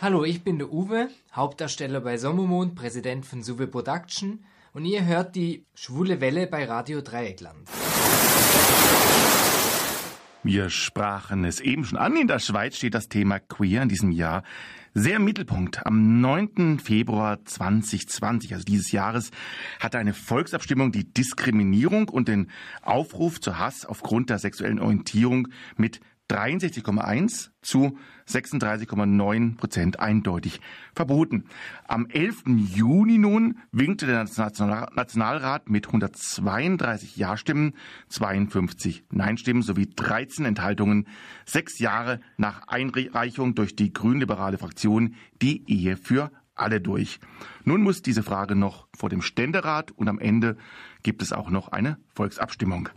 Hallo, ich bin der Uwe, Hauptdarsteller bei Sommermond, Präsident von Suve Production und ihr hört die Schwule Welle bei Radio Dreieckland. Wir sprachen es eben schon an. In der Schweiz steht das Thema Queer in diesem Jahr sehr im Mittelpunkt. Am 9. Februar 2020, also dieses Jahres, hatte eine Volksabstimmung die Diskriminierung und den Aufruf zu Hass aufgrund der sexuellen Orientierung mit 63,1 zu 36,9 Prozent eindeutig verboten. Am 11. Juni nun winkte der Nationalrat mit 132 Ja-Stimmen, 52 Nein-Stimmen sowie 13 Enthaltungen sechs Jahre nach Einreichung durch die grünliberale Fraktion die Ehe für alle durch. Nun muss diese Frage noch vor dem Ständerat und am Ende gibt es auch noch eine Volksabstimmung.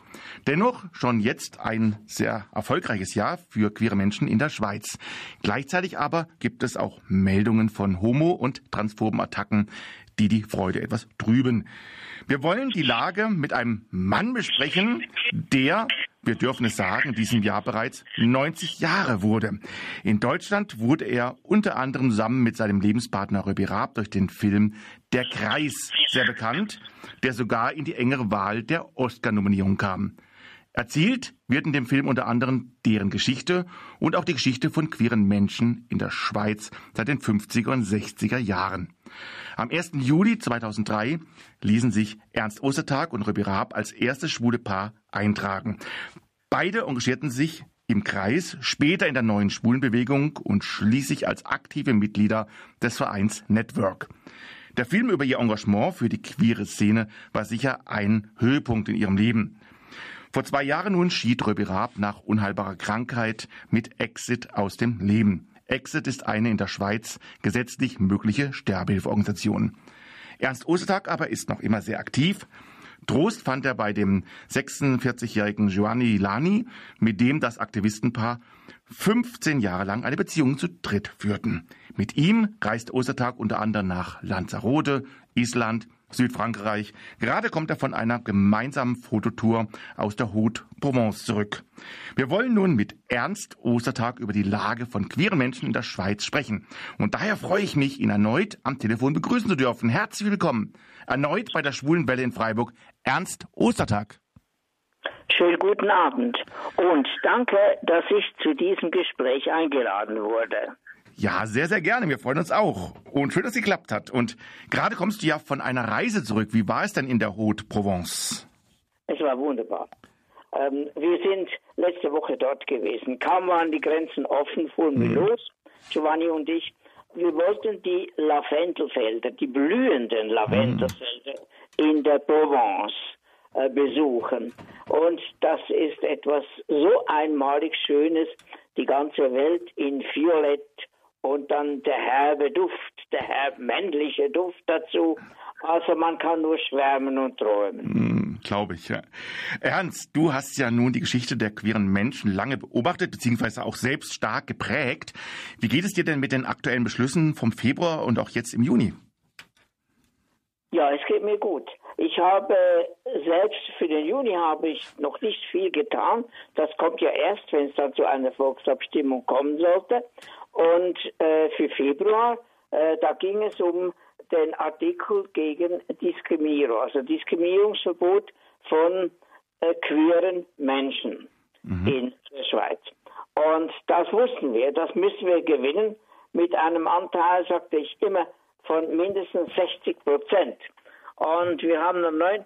Dennoch schon jetzt ein sehr erfolgreiches Jahr für queere Menschen in der Schweiz. Gleichzeitig aber gibt es auch Meldungen von homo- und transphoben Attacken, die die Freude etwas trüben. Wir wollen die Lage mit einem Mann besprechen, der wir dürfen es sagen, diesem Jahr bereits 90 Jahre wurde. In Deutschland wurde er unter anderem zusammen mit seinem Lebenspartner Röbi Raab durch den Film Der Kreis sehr bekannt, der sogar in die engere Wahl der Oscar-Nominierung kam. Erzählt wird in dem Film unter anderem deren Geschichte und auch die Geschichte von queeren Menschen in der Schweiz seit den 50er und 60er Jahren. Am 1. Juli 2003 ließen sich Ernst Ostertag und Röbi Raab als erstes schwule Paar eintragen. Beide engagierten sich im Kreis, später in der neuen Schwulenbewegung und schließlich als aktive Mitglieder des Vereins Network. Der Film über ihr Engagement für die queere Szene war sicher ein Höhepunkt in ihrem Leben. Vor zwei Jahren nun schied Röbi Raab nach unheilbarer Krankheit mit Exit aus dem Leben. Exit ist eine in der Schweiz gesetzlich mögliche Sterbehilfeorganisation. Ernst Ostertag aber ist noch immer sehr aktiv. Trost fand er bei dem 46-jährigen Giovanni Lani, mit dem das Aktivistenpaar 15 Jahre lang eine Beziehung zu dritt führten. Mit ihm reist Ostertag unter anderem nach Lanzarote, Island, Südfrankreich. Gerade kommt er von einer gemeinsamen Fototour aus der Haute Provence zurück. Wir wollen nun mit Ernst Ostertag über die Lage von queeren Menschen in der Schweiz sprechen. Und daher freue ich mich, ihn erneut am Telefon begrüßen zu dürfen. Herzlich willkommen. Erneut bei der Schwulen Welle in Freiburg. Ernst Ostertag. Schönen guten Abend und danke, dass ich zu diesem Gespräch eingeladen wurde. Ja, sehr, sehr gerne. Wir freuen uns auch. Und schön, dass es geklappt hat. Und gerade kommst du ja von einer Reise zurück. Wie war es denn in der Haute Provence? Es war wunderbar. Ähm, wir sind letzte Woche dort gewesen. Kaum waren die Grenzen offen, fuhren wir mhm. los, Giovanni und ich. Wir wollten die Lavendelfelder, die blühenden Lavendelfelder mhm. in der Provence äh, besuchen. Und das ist etwas so einmalig Schönes, die ganze Welt in Violett und dann der herbe Duft, der herb männliche Duft dazu. Also man kann nur schwärmen und träumen. Hm, Glaube ich, ja. Ernst, du hast ja nun die Geschichte der queeren Menschen lange beobachtet, beziehungsweise auch selbst stark geprägt. Wie geht es dir denn mit den aktuellen Beschlüssen vom Februar und auch jetzt im Juni? Ja, es geht mir gut. Ich habe selbst für den Juni habe ich noch nicht viel getan. Das kommt ja erst, wenn es dann zu einer Volksabstimmung kommen sollte. Und äh, für Februar, äh, da ging es um den Artikel gegen Diskriminierung, also Diskriminierungsverbot von äh, queeren Menschen mhm. in der Schweiz. Und das wussten wir, das müssen wir gewinnen mit einem Anteil, sagte ich immer, von mindestens 60 Prozent. Und wir haben am 9.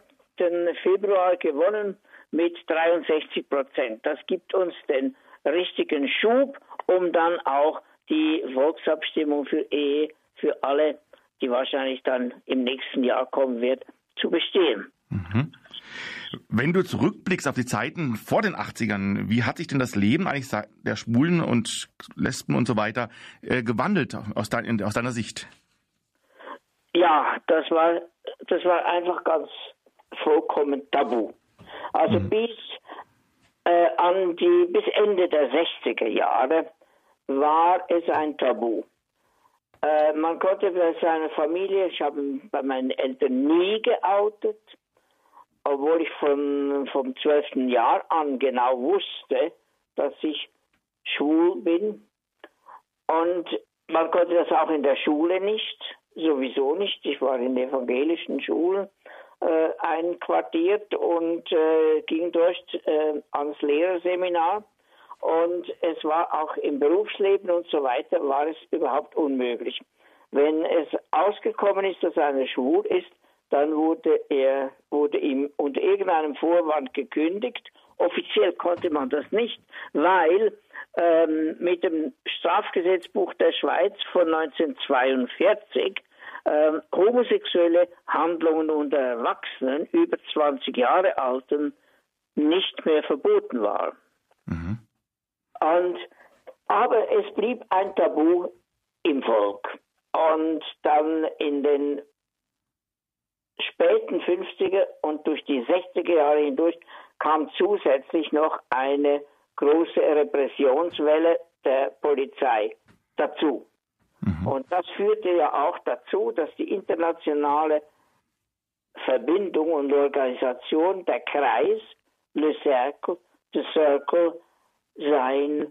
Februar gewonnen mit 63 Prozent. Das gibt uns den richtigen Schub, um dann auch die Volksabstimmung für Ehe für alle, die wahrscheinlich dann im nächsten Jahr kommen wird, zu bestehen. Mhm. Wenn du zurückblickst auf die Zeiten vor den 80ern, wie hat sich denn das Leben eigentlich der Schwulen und Lesben und so weiter äh, gewandelt aus, dein, aus deiner Sicht? Ja, das war, das war einfach ganz vollkommen tabu. Also mhm. bis äh, an die bis Ende der 60er Jahre war es ein Tabu. Äh, man konnte bei seiner Familie, ich habe bei meinen Eltern nie geoutet, obwohl ich von, vom 12. Jahr an genau wusste, dass ich schwul bin. Und man konnte das auch in der Schule nicht, sowieso nicht. Ich war in evangelischen Schulen äh, einquartiert und äh, ging durch äh, ans Lehrerseminar. Und es war auch im Berufsleben und so weiter, war es überhaupt unmöglich. Wenn es ausgekommen ist, dass einer schwul ist, dann wurde er, wurde ihm unter irgendeinem Vorwand gekündigt. Offiziell konnte man das nicht, weil ähm, mit dem Strafgesetzbuch der Schweiz von 1942 ähm, homosexuelle Handlungen unter Erwachsenen über 20 Jahre alten nicht mehr verboten waren. Mhm. Und, aber es blieb ein Tabu im Volk. Und dann in den späten 50er und durch die 60er Jahre hindurch kam zusätzlich noch eine große Repressionswelle der Polizei dazu. Mhm. Und das führte ja auch dazu, dass die internationale Verbindung und Organisation, der Kreis, Le Cercle, the Circle, sein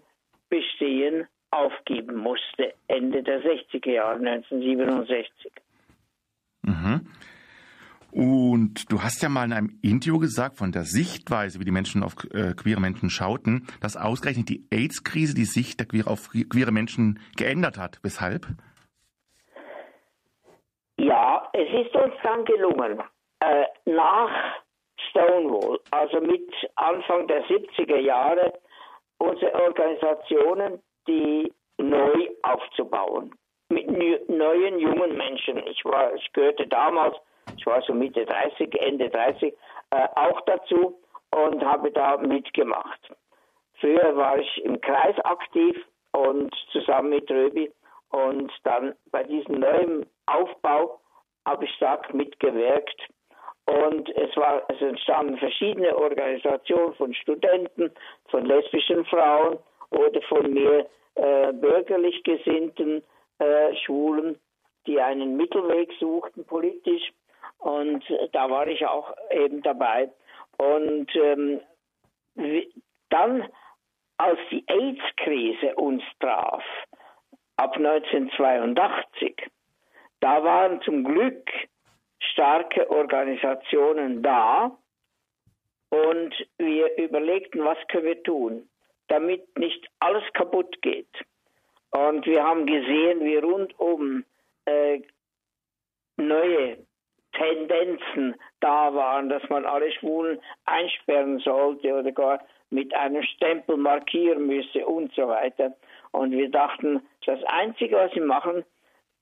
Bestehen aufgeben musste, Ende der 60er Jahre, 1967. Mhm. Und du hast ja mal in einem Interview gesagt, von der Sichtweise, wie die Menschen auf äh, queere Menschen schauten, dass ausgerechnet die AIDS-Krise die Sicht der queer, auf queere Menschen geändert hat. Weshalb? Ja, es ist uns dann gelungen, äh, nach Stonewall, also mit Anfang der 70er Jahre, unsere Organisationen, die neu aufzubauen. Mit neuen jungen Menschen. Ich war, ich gehörte damals ich war so Mitte 30, Ende 30, äh, auch dazu und habe da mitgemacht. Früher war ich im Kreis aktiv und zusammen mit Röbi und dann bei diesem neuen Aufbau habe ich stark mitgewirkt. Und es, war, es entstanden verschiedene Organisationen von Studenten, von lesbischen Frauen oder von mehr äh, bürgerlich gesinnten äh, Schwulen, die einen Mittelweg suchten politisch. Und da war ich auch eben dabei. Und ähm, dann, als die AIDS-Krise uns traf, ab 1982, da waren zum Glück starke Organisationen da und wir überlegten, was können wir tun, damit nicht alles kaputt geht. Und wir haben gesehen, wie rundum äh, neue Tendenzen da waren, dass man alle Schwulen einsperren sollte oder gar mit einem Stempel markieren müsse und so weiter. Und wir dachten, das Einzige, was wir machen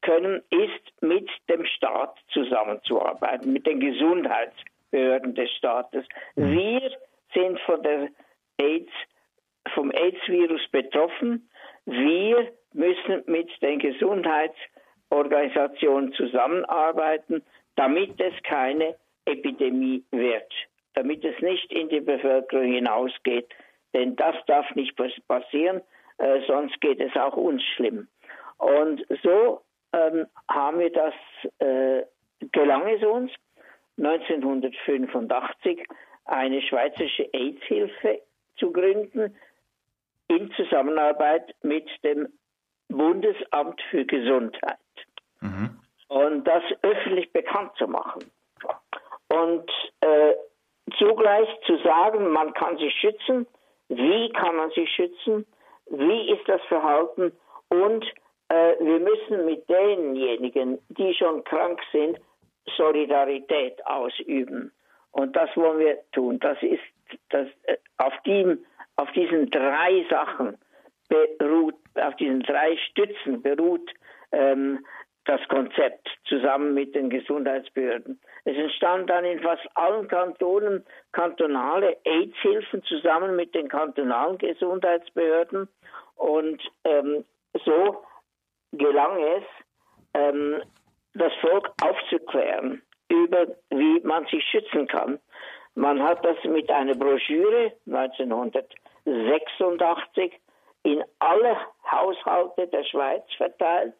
können, ist mit dem Staat zusammenzuarbeiten, mit den Gesundheitsbehörden des Staates. Mhm. Wir sind von der AIDS, vom AIDS-Virus betroffen. Wir müssen mit den Gesundheitsorganisationen zusammenarbeiten damit es keine Epidemie wird, damit es nicht in die Bevölkerung hinausgeht. Denn das darf nicht passieren, äh, sonst geht es auch uns schlimm. Und so ähm, haben wir das, äh, gelang es uns, 1985 eine schweizerische AIDS-Hilfe zu gründen in Zusammenarbeit mit dem Bundesamt für Gesundheit. Mhm und das öffentlich bekannt zu machen. Und äh, zugleich zu sagen, man kann sich schützen, wie kann man sich schützen, wie ist das Verhalten und äh, wir müssen mit denjenigen, die schon krank sind, Solidarität ausüben. Und das wollen wir tun. Das ist das, äh, auf, dem, auf diesen drei Sachen beruht, auf diesen drei Stützen beruht ähm, das Konzept zusammen mit den Gesundheitsbehörden. Es entstand dann in fast allen Kantonen kantonale AIDS-Hilfen zusammen mit den kantonalen Gesundheitsbehörden und ähm, so gelang es, ähm, das Volk aufzuklären über wie man sich schützen kann. Man hat das mit einer Broschüre 1986 in alle Haushalte der Schweiz verteilt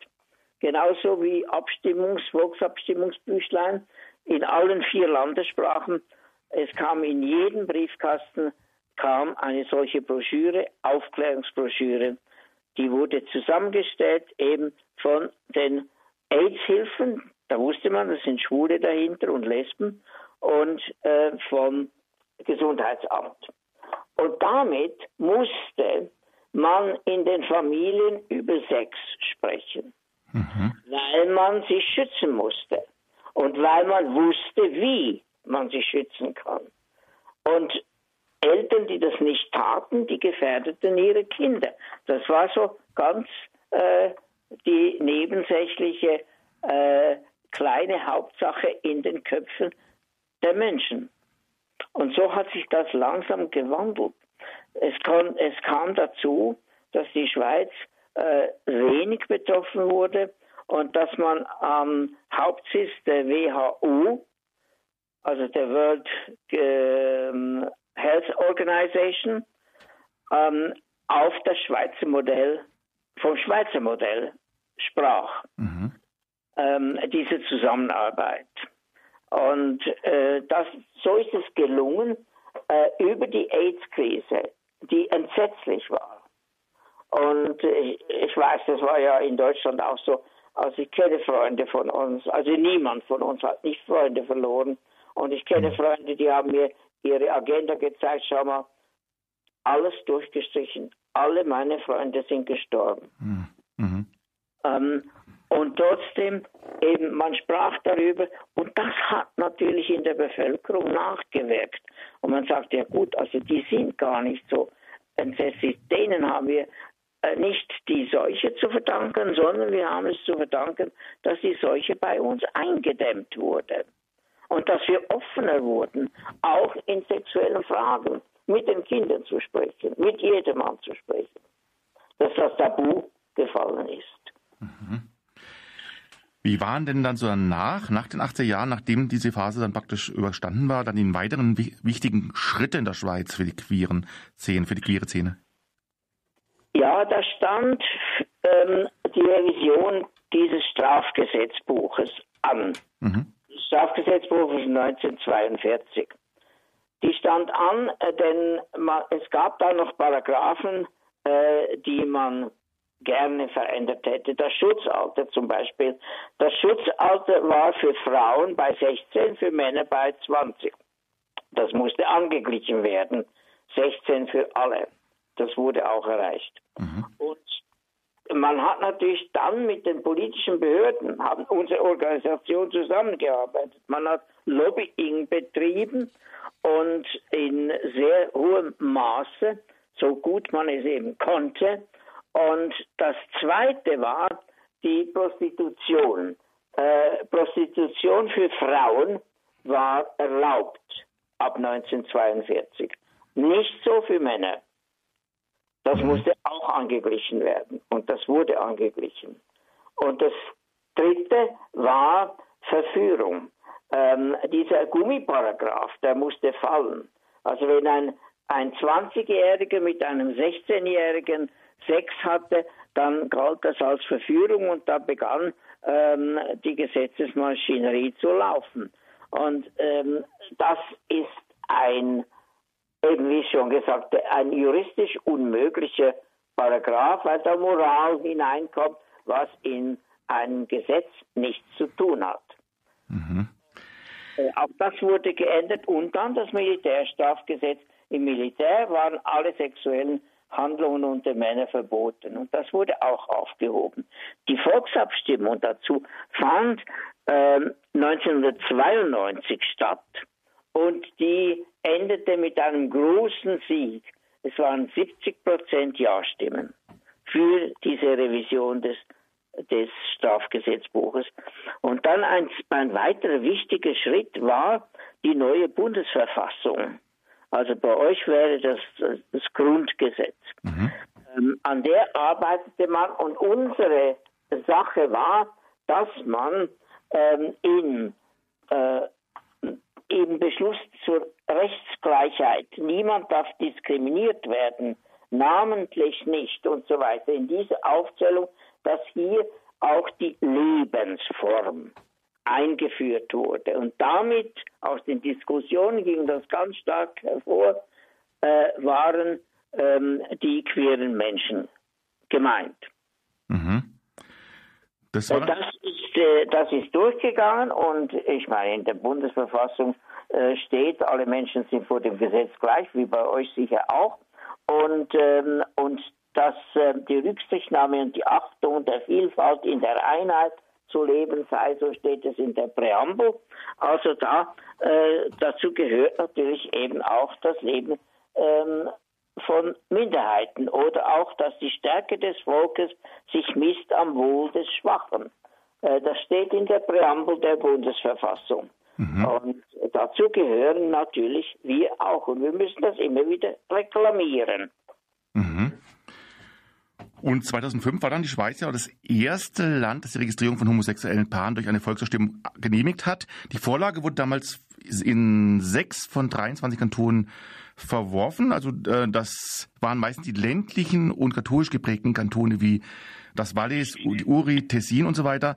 genauso wie Abstimmungs-, Volksabstimmungsbüchlein in allen vier Landessprachen. Es kam in jedem Briefkasten kam eine solche Broschüre, Aufklärungsbroschüre die wurde zusammengestellt eben von den AIDS-Hilfen, da wusste man, das sind Schwule dahinter und Lesben, und äh, vom Gesundheitsamt. Und damit musste man in den Familien über Sex sprechen, mhm. weil man sich schützen musste und weil man wusste, wie man sich schützen kann. Und Eltern, die das nicht taten, die gefährdeten ihre Kinder. Das war so ganz äh, die nebensächliche äh, kleine Hauptsache in den Köpfen der Menschen. Und so hat sich das langsam gewandelt. Es, kann, es kam dazu, dass die Schweiz äh, wenig betroffen wurde und dass man am Hauptsitz der WHO, also der World äh, Health Organization, ähm, auf das Schweizer Modell, vom Schweizer Modell sprach. Mhm. Ähm, diese Zusammenarbeit. Und äh, das, so ist es gelungen, äh, über die AIDS-Krise, die entsetzlich war. Und ich, ich, weiß, das war ja in Deutschland auch so. Also ich kenne Freunde von uns, also niemand von uns hat nicht Freunde verloren. Und ich kenne mhm. Freunde, die haben mir ihre Agenda gezeigt, schau mal, alles durchgestrichen. Alle meine Freunde sind gestorben. Mhm. mhm. Ähm, und trotzdem, eben, man sprach darüber und das hat natürlich in der Bevölkerung nachgewirkt. Und man sagt, ja gut, also die sind gar nicht so entsetzlich. Denen haben wir äh, nicht die Seuche zu verdanken, sondern wir haben es zu verdanken, dass die Seuche bei uns eingedämmt wurde. Und dass wir offener wurden, auch in sexuellen Fragen mit den Kindern zu sprechen, mit jedem Mann zu sprechen. Dass das Tabu gefallen ist. Mhm. Wie waren denn dann so danach, nach den 80er Jahren, nachdem diese Phase dann praktisch überstanden war, dann die weiteren wichtigen Schritte in der Schweiz für die queeren Szene, für die queere Szene? Ja, da stand ähm, die Revision dieses Strafgesetzbuches an. Mhm. Strafgesetzbuch ist 1942. Die stand an, äh, denn es gab da noch Paragraphen, äh, die man gerne verändert hätte. Das Schutzalter zum Beispiel. Das Schutzalter war für Frauen bei 16, für Männer bei 20. Das musste angeglichen werden. 16 für alle. Das wurde auch erreicht. Mhm. Man hat natürlich dann mit den politischen Behörden, haben unsere Organisation zusammengearbeitet. Man hat Lobbying betrieben und in sehr hohem Maße, so gut man es eben konnte, und das Zweite war die Prostitution. Äh, Prostitution für Frauen war erlaubt ab 1942. Nicht so für Männer. Das mhm. musste auch angeglichen werden und das wurde angeglichen. Und das Dritte war Verführung. Ähm, dieser Gummiparagraph, der musste fallen. Also wenn ein, ein 20-Jähriger mit einem 16-Jährigen Sex hatte, dann galt das als Verführung und da begann ähm, die Gesetzesmaschinerie zu laufen. Und ähm, das ist ein, eben wie schon gesagt, ein juristisch unmöglicher Paragraph, weil da Moral hineinkommt, was in einem Gesetz nichts zu tun hat. Mhm. Äh, auch das wurde geändert und dann das Militärstrafgesetz. Im Militär waren alle sexuellen Handlungen unter Männer verboten. Und das wurde auch aufgehoben. Die Volksabstimmung dazu fand äh, 1992 statt und die endete mit einem großen Sieg. Es waren 70 Prozent Ja-Stimmen für diese Revision des, des Strafgesetzbuches. Und dann ein, ein weiterer wichtiger Schritt war die neue Bundesverfassung. Also bei euch wäre das das Grundgesetz. Mhm. Ähm, an der arbeitete man und unsere Sache war, dass man ähm, in, äh, im Beschluss zur Rechtsgleichheit, niemand darf diskriminiert werden, namentlich nicht und so weiter, in dieser Aufzählung, dass hier auch die Lebensform eingeführt wurde. Und damit, aus den Diskussionen ging das ganz stark hervor, äh, waren ähm, die queeren Menschen gemeint. Mhm. Das, war das, ist, äh, das ist durchgegangen und ich meine, in der Bundesverfassung äh, steht, alle Menschen sind vor dem Gesetz gleich, wie bei euch sicher auch. Und, ähm, und dass äh, die Rücksichtnahme und die Achtung der Vielfalt in der Einheit zu leben sei, so steht es in der Präambel. Also da äh, dazu gehört natürlich eben auch das Leben ähm, von Minderheiten oder auch, dass die Stärke des Volkes sich misst am Wohl des Schwachen. Äh, das steht in der Präambel der Bundesverfassung. Mhm. Und dazu gehören natürlich wir auch. Und wir müssen das immer wieder reklamieren. Mhm. Und 2005 war dann die Schweiz ja das erste Land, das die Registrierung von homosexuellen Paaren durch eine Volksabstimmung genehmigt hat. Die Vorlage wurde damals in sechs von 23 Kantonen verworfen. Also äh, das waren meistens die ländlichen und katholisch geprägten Kantone wie das Wallis, die Uri, Tessin und so weiter.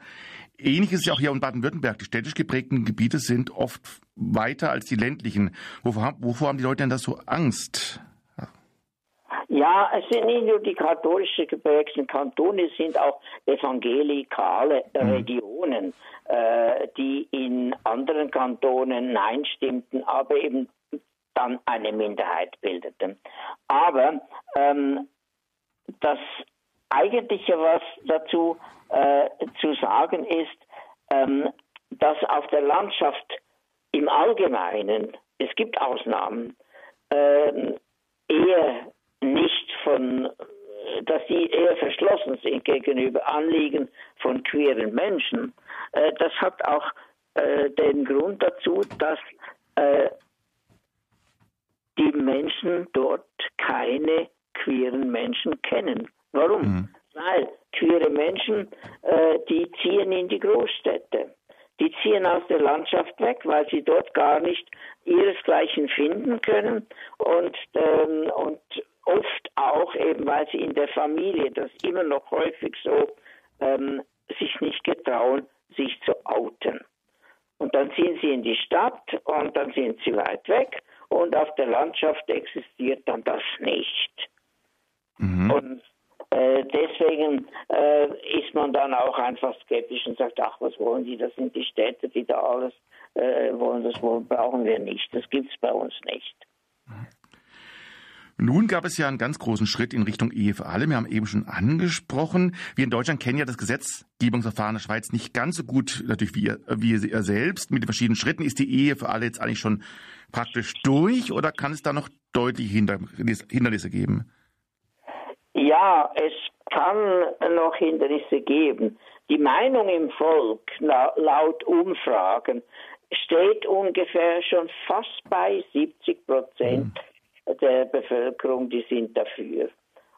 Ähnlich ist es ja auch hier in Baden-Württemberg. Die städtisch geprägten Gebiete sind oft weiter als die ländlichen. Wovor, wovor haben die Leute denn da so Angst? Ja, es sind nicht nur die katholisch geprägten Kantone, es sind auch evangelikale mhm. Regionen, äh, die in anderen Kantonen Nein stimmten, aber eben dann eine Minderheit bildeten. Aber ähm, das Eigentliche, was dazu äh, zu sagen ist, ähm, dass auf der Landschaft im Allgemeinen, es gibt Ausnahmen, äh, eher nicht von, dass sie eher verschlossen sind gegenüber Anliegen von queeren Menschen. Äh, das hat auch äh, den Grund dazu, dass äh, die Menschen dort keine queeren Menschen kennen. Warum? Mhm. Weil queere Menschen, äh, die ziehen in die Großstädte. Die ziehen aus der Landschaft weg, weil sie dort gar nicht ihresgleichen finden können und, ähm, und oft auch eben, weil sie in der Familie, das immer noch häufig so, ähm, sich nicht getrauen, sich zu outen. Und dann ziehen sie in die Stadt und dann sind sie weit weg und auf der Landschaft existiert dann das nicht. Mhm. Und äh, deswegen äh, ist man dann auch einfach skeptisch und sagt, ach, was wollen die? Das sind die Städte, die da alles äh, wollen, das wollen, brauchen wir nicht. Das gibt es bei uns nicht. Nun gab es ja einen ganz großen Schritt in Richtung Ehe für alle. Wir haben eben schon angesprochen. Wir in Deutschland kennen ja das Gesetzgebungsverfahren der Schweiz nicht ganz so gut, natürlich wie ihr, wie ihr selbst. Mit den verschiedenen Schritten ist die Ehe für alle jetzt eigentlich schon praktisch durch oder kann es da noch deutliche Hindernisse geben? Ja, es kann noch Hindernisse geben. Die Meinung im Volk laut Umfragen steht ungefähr schon fast bei 70 Prozent mhm. der Bevölkerung, die sind dafür.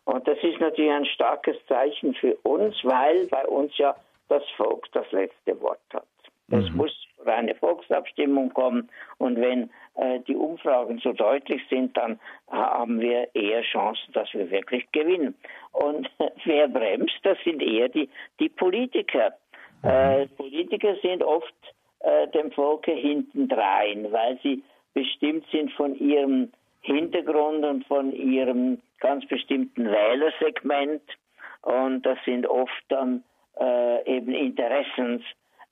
Und das ist natürlich ein starkes Zeichen für uns, weil bei uns ja das Volk das letzte Wort hat. Es mhm. muss eine Volksabstimmung kommen und wenn äh, die Umfragen so deutlich sind, dann haben wir eher Chancen, dass wir wirklich gewinnen. Und wer bremst, das sind eher die, die Politiker. Mhm. Äh, Politiker sind oft äh, dem Volke hintendrein, weil sie bestimmt sind von ihrem Hintergrund und von ihrem ganz bestimmten Wählersegment. Und das sind oft dann äh, eben Interessens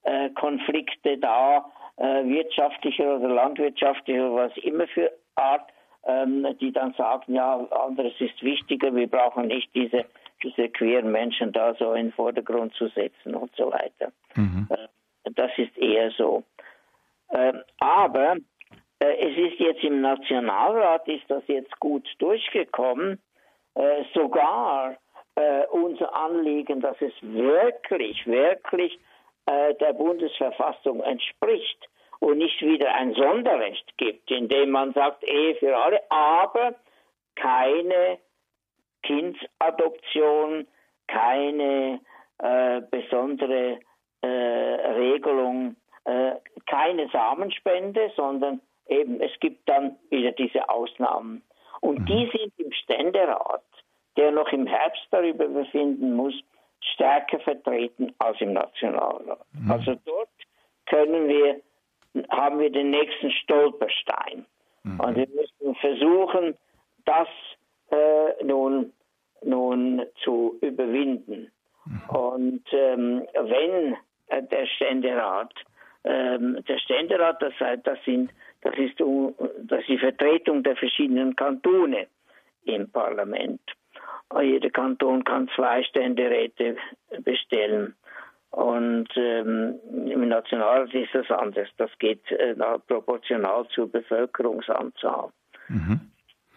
äh, Konflikte da, äh, wirtschaftlicher oder landwirtschaftlicher, was immer für Art, ähm, die dann sagen, ja, anderes ist wichtiger, wir brauchen nicht diese, diese queeren Menschen da so in den Vordergrund zu setzen und so weiter. Mhm. Äh, das ist eher so. Ähm, aber äh, es ist jetzt im Nationalrat, ist das jetzt gut durchgekommen, äh, sogar unser Anliegen, dass es wirklich, wirklich äh, der Bundesverfassung entspricht und nicht wieder ein Sonderrecht gibt, indem man sagt, Ehe für alle, aber keine Kindsadoption, keine äh, besondere äh, Regelung, äh, keine Samenspende, sondern eben es gibt dann wieder diese Ausnahmen. Und mhm. die sind im Ständerat, der noch im Herbst darüber befinden muss, stärker vertreten als im Nationalrat. Mhm. Also dort können wir, haben wir den nächsten Stolperstein. Mhm. Und wir müssen versuchen, das äh, nun nun zu überwinden. Mhm. Und ähm, wenn äh, der Ständerat, ähm, der Ständerat, das, das, sind, das, ist, das ist die Vertretung der verschiedenen Kantone im Parlament. Jeder Kanton kann zwei Ständeräte bestellen. Und ähm, im Nationalrat ist das anders. Das geht äh, proportional zur Bevölkerungsanzahl. Mhm.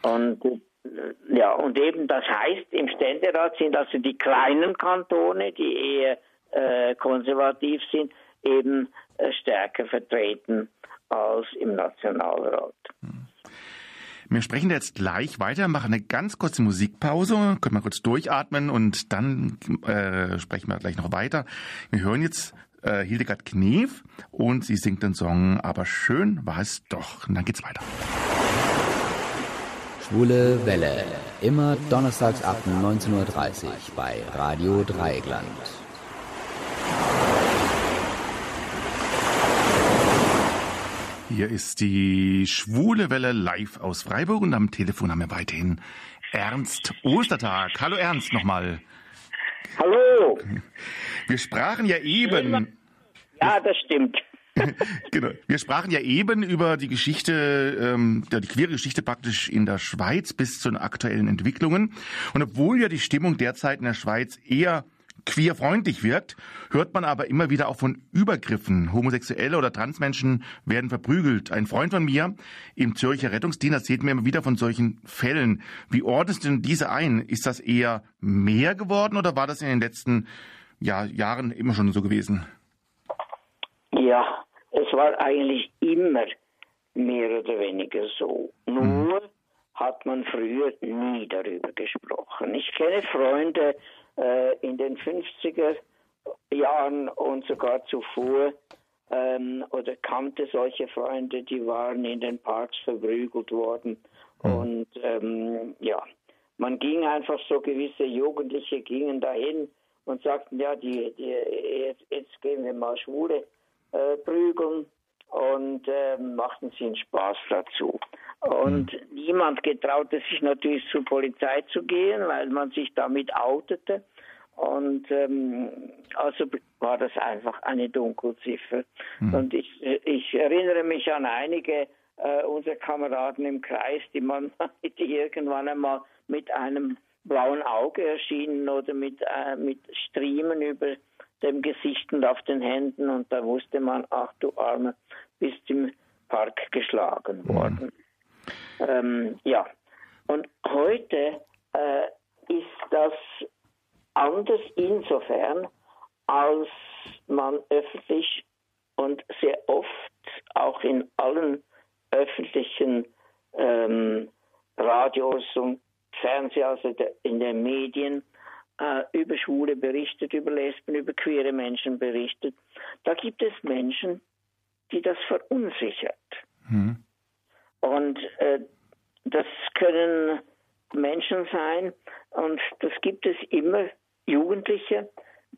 Und äh, ja, und eben das heißt, im Ständerat sind also die kleinen Kantone, die eher äh, konservativ sind, eben äh, stärker vertreten als im Nationalrat. Mhm. Wir sprechen jetzt gleich weiter, machen eine ganz kurze Musikpause, können wir kurz durchatmen und dann äh, sprechen wir gleich noch weiter. Wir hören jetzt äh, Hildegard Knef und sie singt den Song Aber schön war es doch. Und dann geht's weiter. Schwule Welle. Immer donnerstags ab 19.30 Uhr bei Radio Dreieckland. Hier ist die Schwule Welle live aus Freiburg und am Telefon haben wir weiterhin Ernst Ostertag. Hallo Ernst nochmal. Hallo. Wir sprachen ja eben. Ja, das stimmt. genau. Wir sprachen ja eben über die Geschichte, ähm, die queere Geschichte praktisch in der Schweiz bis zu den aktuellen Entwicklungen. Und obwohl ja die Stimmung derzeit in der Schweiz eher queerfreundlich wirkt, hört man aber immer wieder auch von Übergriffen. Homosexuelle oder Transmenschen werden verprügelt. Ein Freund von mir im Zürcher Rettungsdienst erzählt mir immer wieder von solchen Fällen. Wie ordnest du denn diese ein? Ist das eher mehr geworden oder war das in den letzten ja, Jahren immer schon so gewesen? Ja, es war eigentlich immer mehr oder weniger so. Nur mhm. hat man früher nie darüber gesprochen. Ich kenne Freunde, äh, in den 50er Jahren und sogar zuvor ähm, oder kannte solche Freunde, die waren in den Parks verprügelt worden. Mhm. Und ähm, ja, man ging einfach so, gewisse Jugendliche gingen dahin und sagten, ja, die, die, jetzt, jetzt gehen wir mal Schwule äh, prügeln und äh, machten sie einen Spaß dazu. Und mhm. niemand getraute sich natürlich zur Polizei zu gehen, weil man sich damit outete. Und ähm, also war das einfach eine Dunkelziffer. Mhm. Und ich, ich erinnere mich an einige äh, unserer Kameraden im Kreis, die man die irgendwann einmal mit einem blauen Auge erschienen oder mit, äh, mit Striemen über dem Gesicht und auf den Händen und da wusste man, ach du Arme, bist im Park geschlagen worden. Mhm. Ähm, ja, und heute äh, ist das anders insofern, als man öffentlich und sehr oft auch in allen öffentlichen ähm, Radios und Fernseher, also in den Medien, äh, über Schwule berichtet, über Lesben, über queere Menschen berichtet. Da gibt es Menschen, die das verunsichert. Mhm. Und äh, das können Menschen sein, und das gibt es immer, Jugendliche,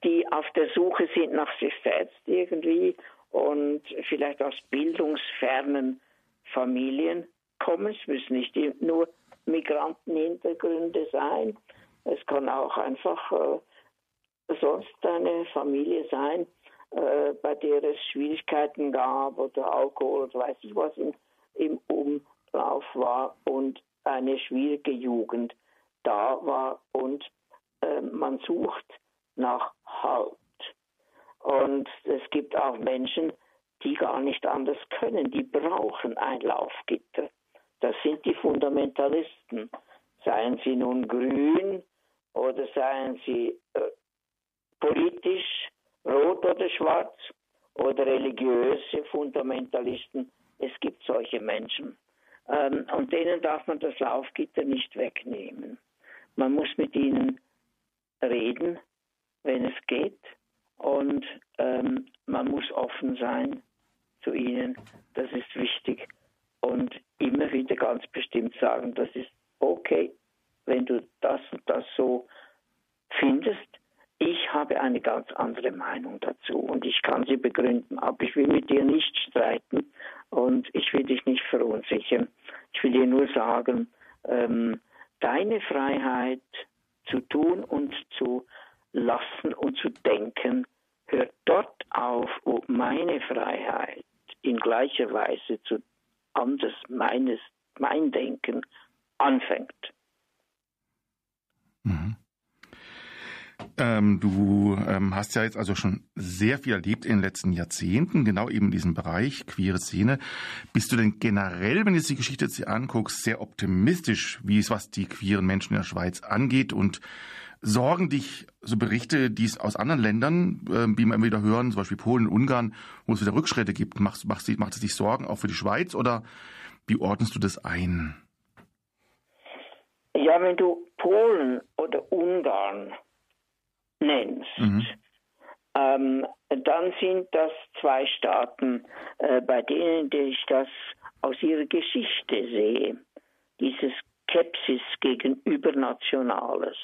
die auf der Suche sind nach sich selbst irgendwie und vielleicht aus bildungsfernen Familien kommen. Es müssen nicht nur Migrantenhintergründe sein. Es kann auch einfach äh, sonst eine Familie sein, äh, bei der es Schwierigkeiten gab oder Alkohol oder weiß ich was im, im Umlauf war und eine schwierige Jugend da war und äh, man sucht nach Halt. Und es gibt auch Menschen, die gar nicht anders können, die brauchen ein Laufgitter. Das sind die Fundamentalisten. Seien sie nun grün oder seien sie äh, politisch, rot oder schwarz oder religiöse Fundamentalisten. Es gibt solche Menschen. Ähm, und denen darf man das Laufgitter nicht wegnehmen. Man muss mit ihnen reden, wenn es geht. Und ähm, man muss offen sein zu ihnen. Das ist wichtig. Und immer wieder ganz bestimmt sagen, das ist okay, wenn du das und das so findest. Ich habe eine ganz andere Meinung dazu und ich kann sie begründen, aber ich will mit dir nicht streiten und ich will dich nicht verunsichern. Ich will dir nur sagen, ähm, deine Freiheit zu tun und zu lassen und zu denken, hört dort auf, wo meine Freiheit in gleicher Weise zu anders meines, mein Denken anfängt. Ähm, du ähm, hast ja jetzt also schon sehr viel erlebt in den letzten Jahrzehnten, genau eben in diesem Bereich, queere Szene. Bist du denn generell, wenn du jetzt die Geschichte jetzt anguckst, sehr optimistisch, wie es was die queeren Menschen in der Schweiz angeht und sorgen dich so Berichte, die es aus anderen Ländern, äh, wie immer wieder hören, zum Beispiel Polen Ungarn, wo es wieder Rückschritte gibt, macht, macht, macht es dich Sorgen auch für die Schweiz oder wie ordnest du das ein? Ja, wenn du Polen oder Ungarn nennst, mhm. ähm, dann sind das zwei Staaten, äh, bei denen ich das aus ihrer Geschichte sehe. Diese Skepsis gegenüber Nationales.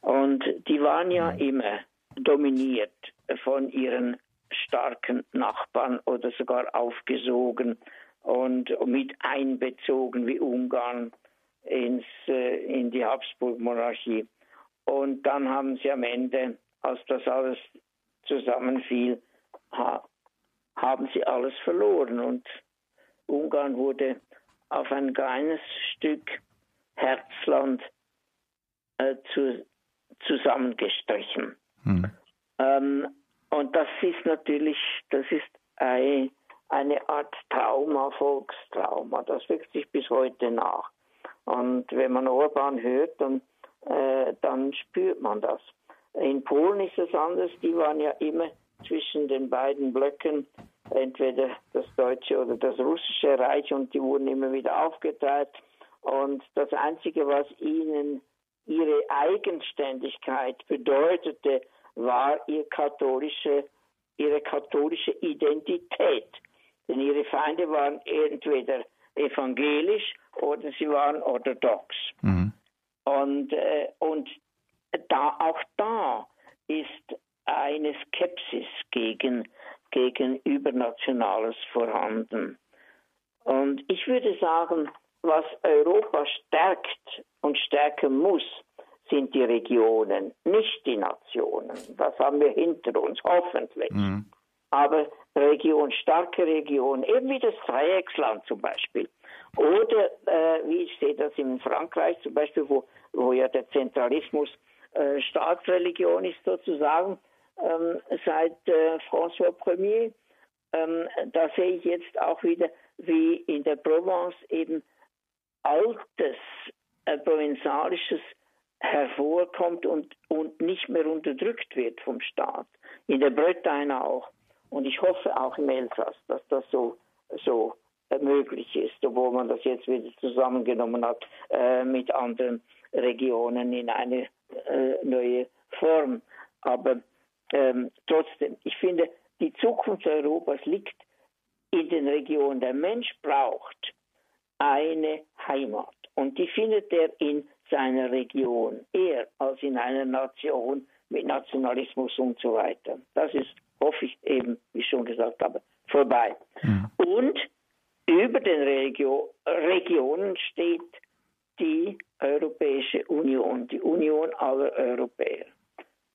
Und die waren ja mhm. immer dominiert von ihren starken Nachbarn oder sogar aufgesogen und mit einbezogen wie Ungarn ins, äh, in die Habsburg-Monarchie. Und dann haben sie am Ende, als das alles zusammenfiel, ha, haben sie alles verloren. Und Ungarn wurde auf ein kleines Stück Herzland äh, zu, zusammengestrichen. Hm. Ähm, und das ist natürlich, das ist ein, eine Art Trauma, Volkstrauma. Das wirkt sich bis heute nach. Und wenn man Orban hört, dann äh, dann spürt man das. In Polen ist es anders. Die waren ja immer zwischen den beiden Blöcken, entweder das deutsche oder das russische Reich, und die wurden immer wieder aufgeteilt. Und das Einzige, was ihnen ihre Eigenständigkeit bedeutete, war ihr katholische, ihre katholische Identität. Denn ihre Feinde waren entweder evangelisch oder sie waren orthodox. Mhm. Und, äh, und da, auch da ist eine Skepsis gegen, gegen Übernationales vorhanden. Und ich würde sagen, was Europa stärkt und stärken muss, sind die Regionen, nicht die Nationen. Das haben wir hinter uns, hoffentlich. Mhm. Aber Region, starke Region, eben wie das Dreiecksland zum Beispiel. Oder äh, wie ich sehe das in Frankreich zum Beispiel, wo, wo ja der Zentralismus äh, Staatsreligion ist sozusagen, ähm, seit äh, François Ier. Ähm, da sehe ich jetzt auch wieder, wie in der Provence eben altes, äh, provinzialisches hervorkommt und, und nicht mehr unterdrückt wird vom Staat. In der Bretagne auch. Und ich hoffe auch im Elsass, dass das so, so möglich ist, obwohl man das jetzt wieder zusammengenommen hat äh, mit anderen Regionen in eine äh, neue Form. Aber ähm, trotzdem, ich finde, die Zukunft Europas liegt in den Regionen. Der Mensch braucht eine Heimat und die findet er in seiner Region, eher als in einer Nation mit Nationalismus und so weiter. Das ist, hoffe ich eben, wie ich schon gesagt habe, vorbei. Mhm. Und über den Regio Regionen steht die Europäische Union, die Union aller Europäer,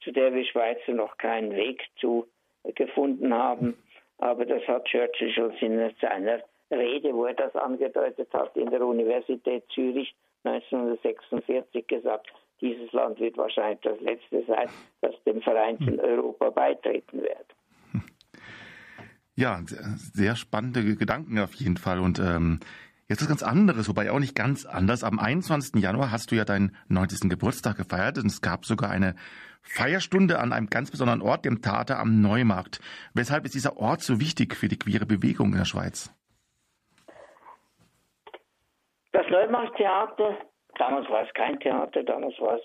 zu der wir Schweizer noch keinen Weg zu gefunden haben. Aber das hat Churchill schon in seiner Rede, wo er das angedeutet hat, in der Universität Zürich 1946 gesagt, dieses Land wird wahrscheinlich das letzte sein, das dem vereinten Europa beitreten wird. Ja, sehr spannende Gedanken auf jeden Fall. Und ähm, jetzt ist ganz anderes, wobei auch nicht ganz anders. Am 21. Januar hast du ja deinen 90. Geburtstag gefeiert und es gab sogar eine Feierstunde an einem ganz besonderen Ort, dem Theater am Neumarkt. Weshalb ist dieser Ort so wichtig für die queere Bewegung in der Schweiz? Das Neumarkttheater, damals war es kein Theater, damals war es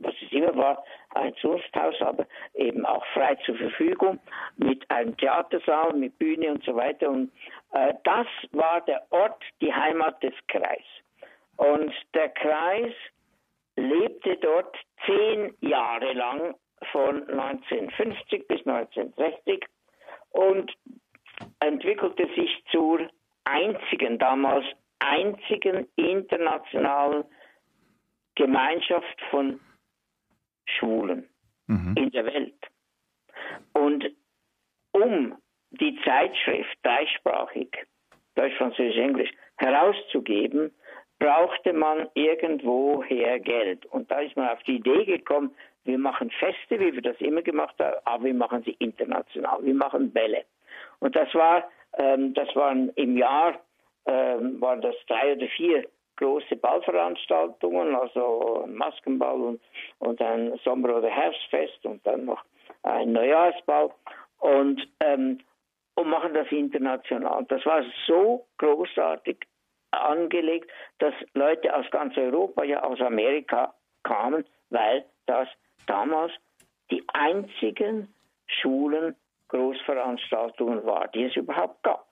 was es immer war, ein Zunfthaus, aber eben auch frei zur Verfügung mit einem Theatersaal, mit Bühne und so weiter. Und äh, das war der Ort, die Heimat des Kreis. Und der Kreis lebte dort zehn Jahre lang von 1950 bis 1960 und entwickelte sich zur einzigen, damals einzigen internationalen Gemeinschaft von Schwulen mhm. in der Welt. Und um die Zeitschrift dreisprachig, Deutsch, Französisch, Englisch, herauszugeben, brauchte man irgendwoher Geld. Und da ist man auf die Idee gekommen, wir machen Feste, wie wir das immer gemacht haben, aber wir machen sie international. Wir machen Bälle. Und das war, ähm, das waren im Jahr, ähm, waren das drei oder vier große Ballveranstaltungen, also ein Maskenball und, und ein Sommer- oder Herbstfest und dann noch ein Neujahrsball und, ähm, und machen das international. Das war so großartig angelegt, dass Leute aus ganz Europa, ja aus Amerika kamen, weil das damals die einzigen Schulen Großveranstaltungen war, die es überhaupt gab.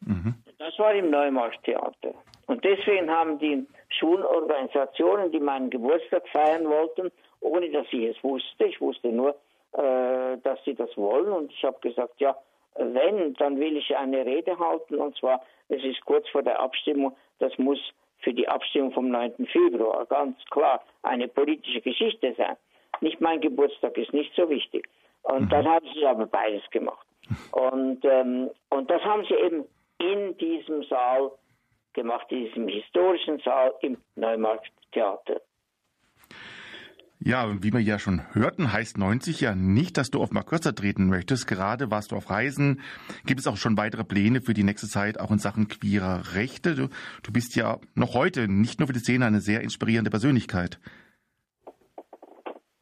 Mhm. Das war im Neumarkttheater. Und deswegen haben die Schulorganisationen, die meinen Geburtstag feiern wollten, ohne dass ich es wusste, ich wusste nur, äh, dass sie das wollen. Und ich habe gesagt, ja, wenn, dann will ich eine Rede halten. Und zwar, es ist kurz vor der Abstimmung, das muss für die Abstimmung vom 9. Februar ganz klar eine politische Geschichte sein. Nicht mein Geburtstag ist nicht so wichtig. Und mhm. dann haben sie aber beides gemacht. Und, ähm, und das haben sie eben in diesem Saal gemacht, in diesem historischen Saal im Neumarkttheater. Ja, wie wir ja schon hörten, heißt 90 ja nicht, dass du auf mal kürzer treten möchtest. Gerade warst du auf Reisen. Gibt es auch schon weitere Pläne für die nächste Zeit, auch in Sachen queerer Rechte? Du, du bist ja noch heute, nicht nur für die Szene, eine sehr inspirierende Persönlichkeit.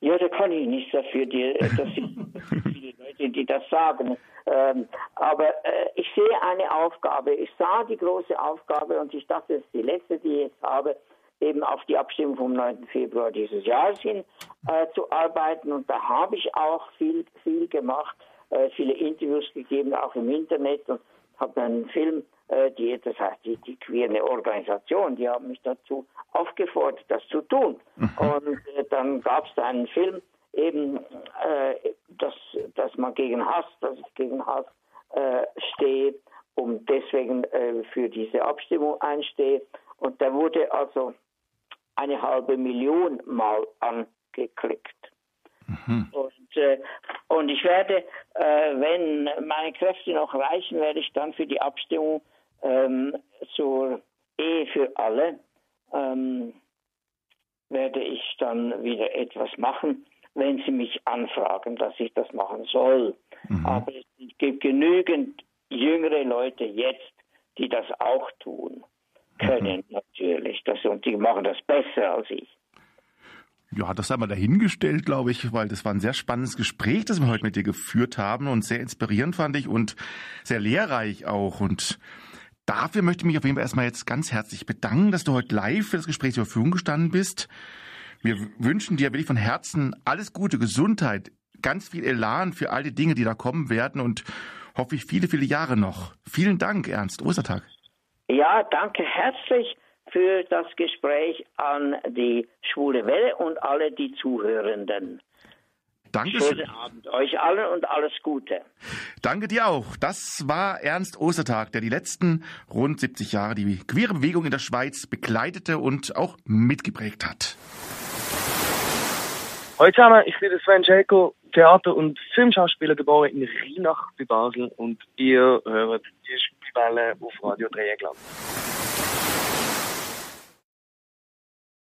Ja, da kann ich nichts dafür, die, dass Leute, die das sagen. Ähm, aber äh, ich sehe eine Aufgabe. Ich sah die große Aufgabe und ich dachte, das ist die letzte, die ich jetzt habe, eben auf die Abstimmung vom 9. Februar dieses Jahres hin äh, zu arbeiten. Und da habe ich auch viel, viel gemacht, äh, viele Interviews gegeben, auch im Internet und habe einen Film, äh, die, das heißt die, die queere Organisation, die haben mich dazu aufgefordert, das zu tun. Mhm. Und äh, dann gab es einen Film, eben, äh, dass, dass man gegen Hass, dass ich gegen Hass äh, stehe und deswegen äh, für diese Abstimmung einstehe. Und da wurde also eine halbe Million Mal angeklickt. Mhm. Und, äh, und ich werde, äh, wenn meine Kräfte noch reichen, werde ich dann für die Abstimmung ähm, zur Ehe für alle, ähm, werde ich dann wieder etwas machen, wenn sie mich anfragen, dass ich das machen soll. Mhm. Aber es gibt genügend jüngere Leute jetzt, die das auch tun können, mhm. natürlich. Das, und die machen das besser als ich. Ja, das haben wir dahingestellt, glaube ich, weil das war ein sehr spannendes Gespräch, das wir heute mit dir geführt haben und sehr inspirierend fand ich und sehr lehrreich auch. Und dafür möchte ich mich auf jeden Fall erstmal jetzt ganz herzlich bedanken, dass du heute live für das Gespräch zur Verfügung gestanden bist. Wir wünschen dir wirklich von Herzen alles Gute, Gesundheit, ganz viel Elan für all die Dinge, die da kommen werden und hoffe ich viele, viele Jahre noch. Vielen Dank, Ernst. Ostertag. Ja, danke herzlich für das Gespräch an die Schwule Welle und alle die Zuhörenden. Dankeschön. Schönen Abend euch allen und alles Gute. Danke dir auch. Das war Ernst Ostertag, der die letzten rund 70 Jahre die queere Bewegung in der Schweiz begleitete und auch mitgeprägt hat. Hallo zusammen, ich bin Sven Schelko, Theater- und Filmschauspieler geboren in Rheinach bei Basel und ihr hört die Spielwelle auf Radio Dreieckland.